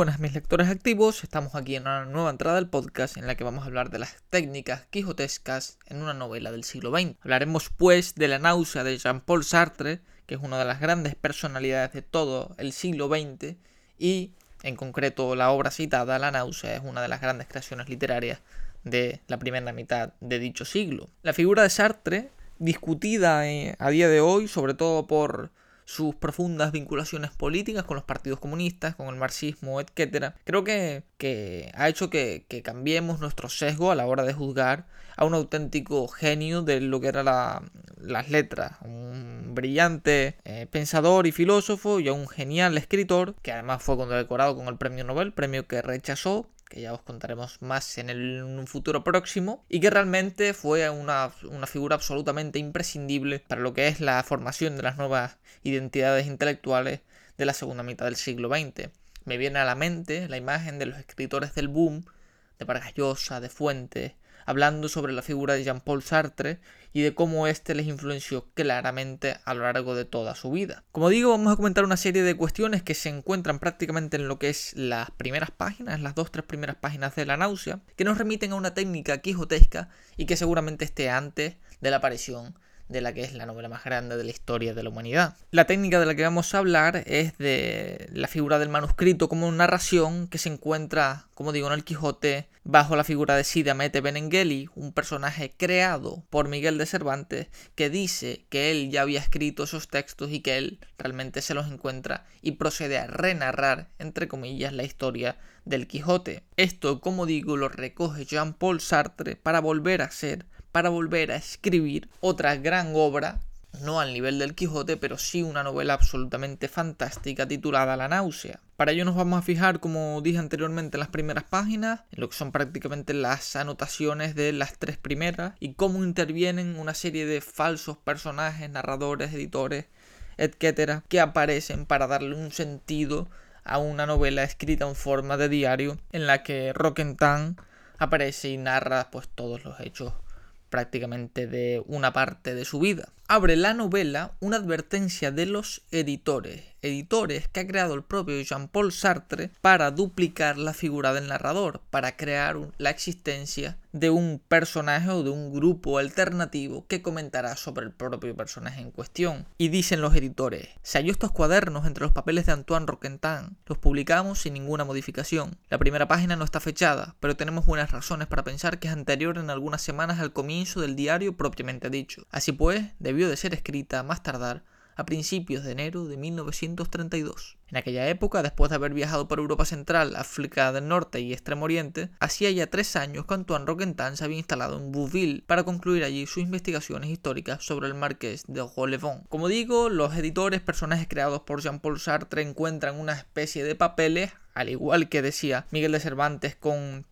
buenas mis lectores activos, estamos aquí en una nueva entrada del podcast en la que vamos a hablar de las técnicas quijotescas en una novela del siglo XX. Hablaremos pues de la náusea de Jean-Paul Sartre, que es una de las grandes personalidades de todo el siglo XX, y en concreto la obra citada, La náusea, es una de las grandes creaciones literarias de la primera mitad de dicho siglo. La figura de Sartre, discutida eh, a día de hoy, sobre todo por sus profundas vinculaciones políticas con los partidos comunistas, con el marxismo, etc., creo que, que ha hecho que, cambiemos nuestro sesgo a la hora de juzgar a un auténtico genio de lo que eran las letras, un brillante eh, pensador y filósofo y a un genial escritor que además fue condecorado con el premio Nobel, premio que rechazó que ya os contaremos más en, un futuro próximo, y que realmente fue una, una, figura absolutamente imprescindible para lo que es la formación de las nuevas identidades intelectuales de la segunda mitad del siglo XX. Me viene a la mente la imagen de los escritores del boom, de Vargas Llosa, de Fuentes, hablando sobre la figura de Jean-Paul Sartre y de cómo éste les influenció claramente a lo largo de toda su vida. Como digo, vamos a comentar una serie de cuestiones que se encuentran prácticamente en lo que es las primeras páginas, las dos, tres primeras páginas de la náusea, que nos remiten a una técnica quijotesca y que seguramente esté antes de la aparición de la que es la novela más grande de la historia de la humanidad. La técnica de la que vamos a hablar es de la figura del manuscrito como narración que se encuentra, como digo, en el Quijote bajo la figura de Cide Hamete Benengeli, un personaje creado por Miguel de Cervantes que dice que él ya había escrito esos textos y que él realmente se los encuentra y procede a renarrar, entre comillas, la historia del Quijote. Esto, como digo, lo recoge Jean-Paul Sartre para volver a ser para volver a escribir otra gran obra, no al nivel del Quijote, pero sí una novela absolutamente fantástica titulada La náusea. Para ello nos vamos a fijar, como dije anteriormente, en las primeras páginas, en lo que son prácticamente las anotaciones de las tres primeras, y cómo intervienen una serie de falsos personajes, narradores, editores, etcétera, que aparecen para darle un sentido a una novela escrita en forma de diario, en la que Roquentin aparece y narra pues todos los hechos prácticamente de una parte de su vida. Abre la novela una advertencia de los editores editores que ha creado el propio Jean-Paul Sartre para duplicar la figura del narrador, para crear la existencia de un personaje o de un grupo alternativo que comentará sobre el propio personaje en cuestión. Y dicen los editores, se halló estos cuadernos entre los papeles de Antoine Roquentin, los publicamos sin ninguna modificación. La primera página no está fechada, pero tenemos buenas razones para pensar que es anterior en algunas semanas al comienzo del diario propiamente dicho. Así pues, debió de ser escrita más tardar a principios de enero de 1932. En aquella época, después de haber viajado por Europa Central, África del Norte y Extremo Oriente, hacía ya tres años que Antoine Roquentin se había instalado en Bouville para concluir allí sus investigaciones históricas sobre el marqués de Rollevent. Como digo, los editores, personajes creados por Jean-Paul Sartre, encuentran una especie de papeles, al igual que decía Miguel de Cervantes con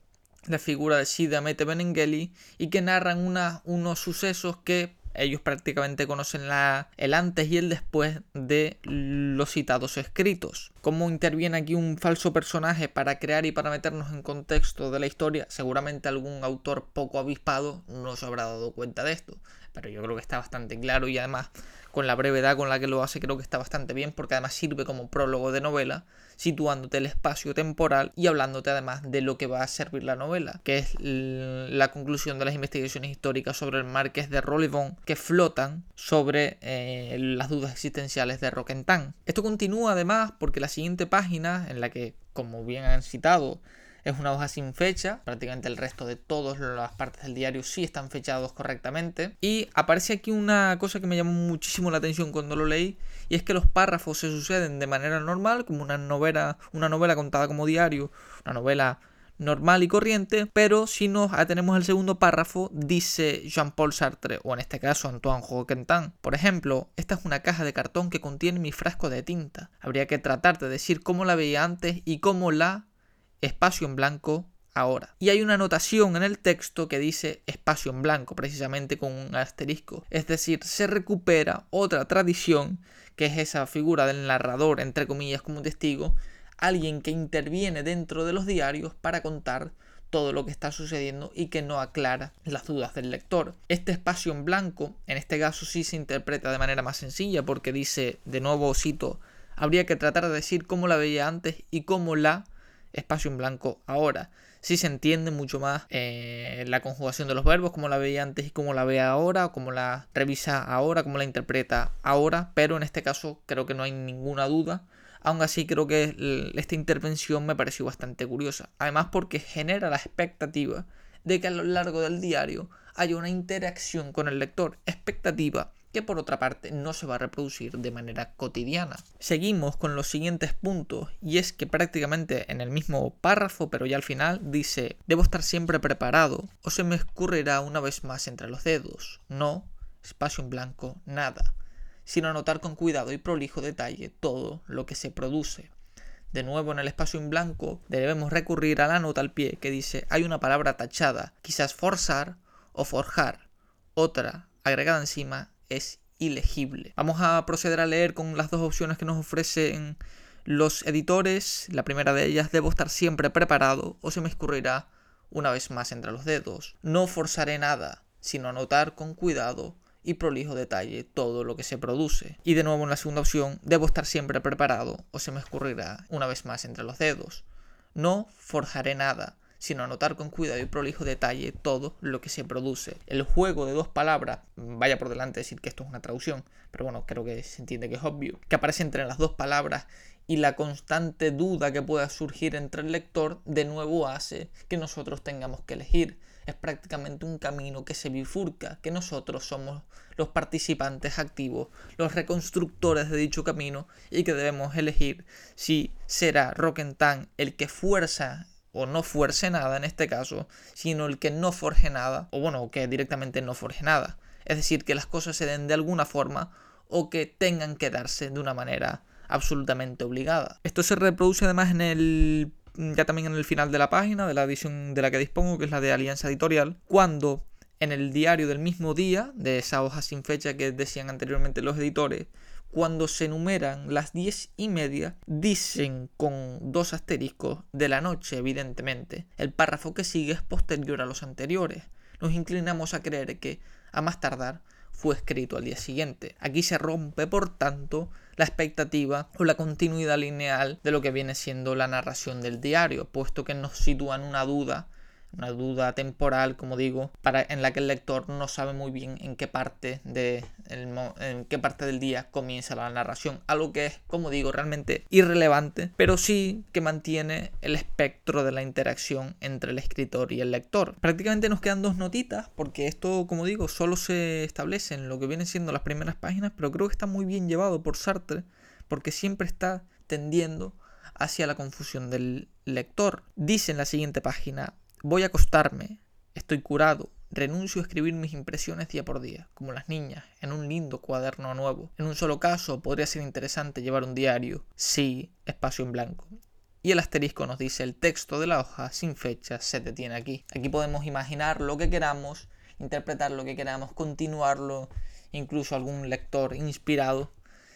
la figura de Sida Mete Benengeli, y que narran unos sucesos que ellos prácticamente conocen la, el antes y el después de los citados escritos. ¿Cómo interviene aquí un falso personaje para crear y para meternos en contexto de la historia? Seguramente algún autor poco avispado no se habrá dado cuenta de esto, pero yo creo que está bastante claro y además con la brevedad con la que lo hace creo que está bastante bien porque además sirve como prólogo de novela, situándote el espacio temporal y hablándote además de lo que va a servir la novela, que es la conclusión de las investigaciones históricas sobre el marqués de Rollevent que flotan sobre eh, las dudas existenciales de Roquentin. Esto continúa además porque la siguiente página, en la que, como bien han citado, es una hoja sin fecha, prácticamente el resto de todas las partes del diario sí están fechados correctamente. Y aparece aquí una cosa que me llamó muchísimo la atención cuando lo leí, y es que los párrafos se suceden de manera normal, como una novela, una novela contada como diario, una novela normal y corriente, pero si nos atenemos al segundo párrafo, dice Jean-Paul Sartre, o en este caso Antoine Roquentin. Por ejemplo, esta es una caja de cartón que contiene mi frasco de tinta. Habría que tratar de decir cómo la veía antes y cómo la espacio en blanco ahora. Y hay una anotación en el texto que dice espacio en blanco, precisamente con un asterisco. Es decir, se recupera otra tradición, que es esa figura del narrador, entre comillas, como testigo, alguien que interviene dentro de los diarios para contar todo lo que está sucediendo y que no aclara las dudas del lector. Este espacio en blanco, en este caso sí se interpreta de manera más sencilla porque dice, de nuevo cito, habría que tratar de decir cómo la veía antes y cómo la espacio en blanco ahora. Sí se entiende mucho más eh, la conjugación de los verbos, como la veía antes y como la ve ahora, como la revisa ahora, como la interpreta ahora, pero en este caso creo que no hay ninguna duda. Aún así creo que esta intervención me pareció bastante curiosa. Además porque genera la expectativa de que a lo largo del diario haya una interacción con el lector. Expectativa que por otra parte no se va a reproducir de manera cotidiana. Seguimos con los siguientes puntos y es que prácticamente en el mismo párrafo pero ya al final dice debo estar siempre preparado o se me escurrirá una vez más entre los dedos. No, espacio en blanco, nada, sino anotar con cuidado y prolijo detalle todo lo que se produce. De nuevo en el espacio en blanco debemos recurrir a la nota al pie que dice hay una palabra tachada, quizás forzar o forjar, otra agregada encima es ilegible. Vamos a proceder a leer con las dos opciones que nos ofrecen los editores. La primera de ellas, debo estar siempre preparado o se me escurrirá una vez más entre los dedos. No forzaré nada, sino anotar con cuidado y prolijo detalle todo lo que se produce. Y de nuevo en la segunda opción, debo estar siempre preparado o se me escurrirá una vez más entre los dedos. No forjaré nada, sino anotar con cuidado y prolijo detalle todo lo que se produce. El juego de dos palabras, vaya por delante decir que esto es una traducción, pero bueno, creo que se entiende que es obvio, que aparece entre las dos palabras y la constante duda que pueda surgir entre el lector de nuevo hace que nosotros tengamos que elegir. Es prácticamente un camino que se bifurca, que nosotros somos los participantes activos, los reconstructores de dicho camino y que debemos elegir si será Roquentan el que fuerza o no fuerce nada en este caso, sino el que no forje nada, o bueno, que directamente no forje nada. Es decir, que las cosas se den de alguna forma o que tengan que darse de una manera absolutamente obligada. Esto se reproduce además en el ya también en el final de la página de la edición de la que dispongo, que es la de Alianza Editorial, cuando en el diario del mismo día, de esa hoja sin fecha que decían anteriormente los editores, cuando se enumeran las diez y media, dicen con dos asteriscos de la noche, evidentemente. El párrafo que sigue es posterior a los anteriores. Nos inclinamos a creer que, a más tardar, fue escrito al día siguiente. Aquí se rompe, por tanto, la expectativa o la continuidad lineal de lo que viene siendo la narración del diario, puesto que nos sitúan una duda una duda temporal, como digo, para, en la que el lector no sabe muy bien en qué parte de en qué parte del día comienza la narración, algo que es, como digo, realmente irrelevante, pero sí que mantiene el espectro de la interacción entre el escritor y el lector. Prácticamente nos quedan dos notitas, porque esto, como digo, solo se establece en lo que vienen siendo las primeras páginas, pero creo que está muy bien llevado por Sartre, porque siempre está tendiendo hacia la confusión del lector. Dice en la siguiente página, Voy a acostarme, estoy curado, renuncio a escribir mis impresiones día por día, como las niñas, en un lindo cuaderno nuevo. En un solo caso podría ser interesante llevar un diario, sí, espacio en blanco. Y el asterisco nos dice el texto de la hoja sin fecha se detiene aquí. Aquí podemos imaginar lo que queramos, interpretar lo que queramos, continuarlo, incluso algún lector inspirado,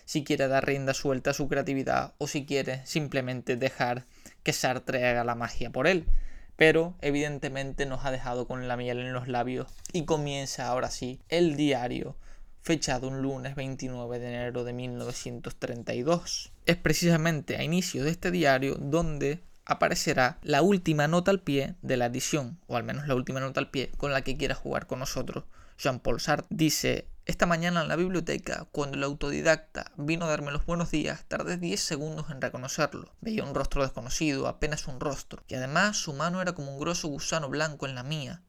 si quiere dar rienda suelta a su creatividad o si quiere simplemente dejar que Sartre haga la magia por él pero evidentemente nos ha dejado con la miel en los labios y comienza ahora sí el diario fechado un lunes 29 de enero de 1932. Es precisamente a inicio de este diario donde aparecerá la última nota al pie de la edición, o al menos la última nota al pie con la que quiera jugar con nosotros. Jean-Paul Sartre dice esta mañana en la biblioteca, cuando el autodidacta vino a darme los buenos días, tardé 10 segundos en reconocerlo. Veía un rostro desconocido, apenas un rostro, y además su mano era como un grosso gusano blanco en la mía.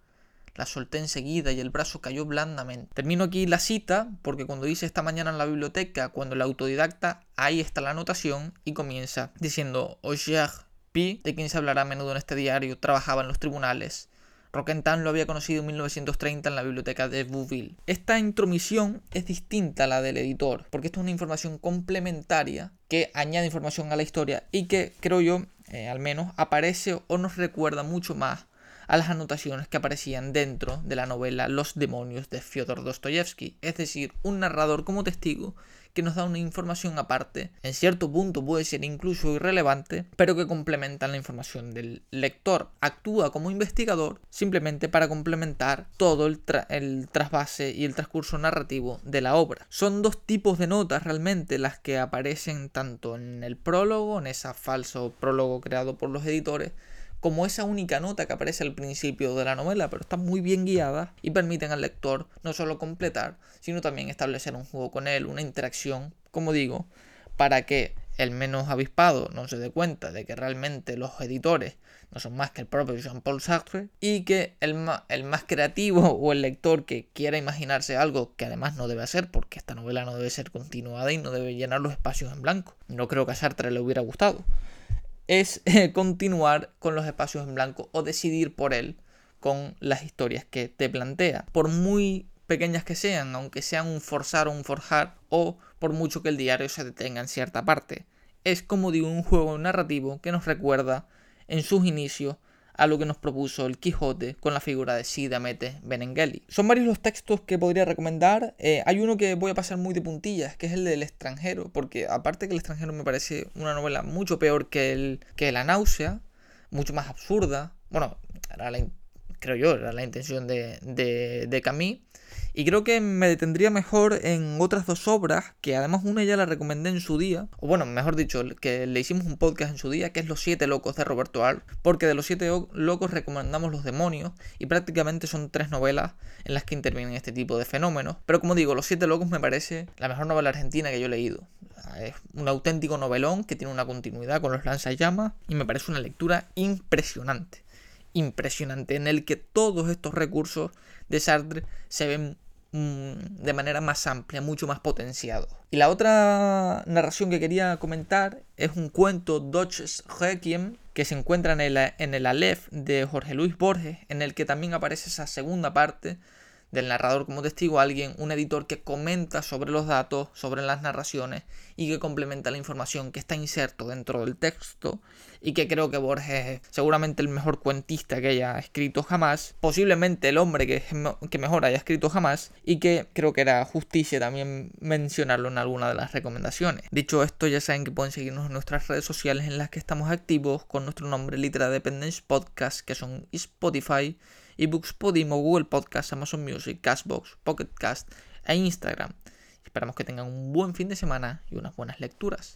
La solté enseguida y el brazo cayó blandamente. Termino aquí la cita porque cuando dice esta mañana en la biblioteca, cuando el autodidacta, ahí está la anotación y comienza diciendo Oyer Pi, de quien se hablará a menudo en este diario, trabajaba en los tribunales. Roquentin lo había conocido en 1930 en la biblioteca de Bouville. Esta intromisión es distinta a la del editor, porque esto es una información complementaria que añade información a la historia y que, creo yo, eh, al menos, aparece o nos recuerda mucho más a las anotaciones que aparecían dentro de la novela Los demonios de Fyodor Dostoyevsky, es decir, un narrador como testigo que nos da una información aparte, en cierto punto puede ser incluso irrelevante, pero que complementa la información del lector. Actúa como investigador simplemente para complementar todo el, el trasvase y el transcurso narrativo de la obra. Son dos tipos de notas realmente las que aparecen tanto en el prólogo, en ese falso prólogo creado por los editores, como esa única nota que aparece al principio de la novela, pero están muy bien guiadas y permiten al lector no solo completar, sino también establecer un juego con él, una interacción, como digo, para que el menos avispado no se dé cuenta de que realmente los editores no son más que el propio Jean-Paul Sartre y que el el más creativo o el lector que quiera imaginarse algo que además no debe hacer porque esta novela no debe ser continuada y no debe llenar los espacios en blanco. No creo que a Sartre le hubiera gustado es continuar con los espacios en blanco o decidir por él con las historias que te plantea. Por muy pequeñas que sean, aunque sean un forzar o un forjar, o por mucho que el diario se detenga en cierta parte. Es como digo un juego narrativo que nos recuerda en sus inicios a lo que nos propuso el Quijote con la figura de Sida Mete Benengeli. Son varios los textos que podría recomendar. Eh, hay uno que voy a pasar muy de puntillas, que es el del extranjero, porque aparte que el extranjero me parece una novela mucho peor que, el, que La náusea, mucho más absurda. Bueno, era creo yo, era la intención de, de, de Camille. Y creo que me detendría mejor en otras dos obras, que además una ya la recomendé en su día, o bueno, mejor dicho, que le hicimos un podcast en su día, que es Los Siete Locos de Roberto Art, porque de Los Siete Locos recomendamos Los Demonios, y prácticamente son tres novelas en las que intervienen este tipo de fenómenos. Pero como digo, Los Siete Locos me parece la mejor novela argentina que yo he leído. Es un auténtico novelón que tiene una continuidad con los lanzallamas y me parece una lectura impresionante. Impresionante, en el que todos estos recursos de Sartre se ven de manera más amplia, mucho más potenciado. Y la otra narración que quería comentar es un cuento Dodge's Requiem que se encuentra en el, en el Aleph de Jorge Luis Borges, en el que también aparece esa segunda parte del narrador como testigo alguien, un editor que comenta sobre los datos, sobre las narraciones y que complementa la información que está inserto dentro del texto y que creo que Borges es seguramente el mejor cuentista que haya escrito jamás, posiblemente el hombre que, que mejor haya escrito jamás y que creo que era justicia también mencionarlo en alguna de las recomendaciones. Dicho esto, ya saben que pueden seguirnos en nuestras redes sociales en las que estamos activos con nuestro nombre Litera Dependence Podcast, que son Spotify, ebooks Podimo, Google Podcast, Amazon Music, Castbox, Pocket Cast e Instagram. Esperamos que tengan un buen fin de semana y unas buenas lecturas.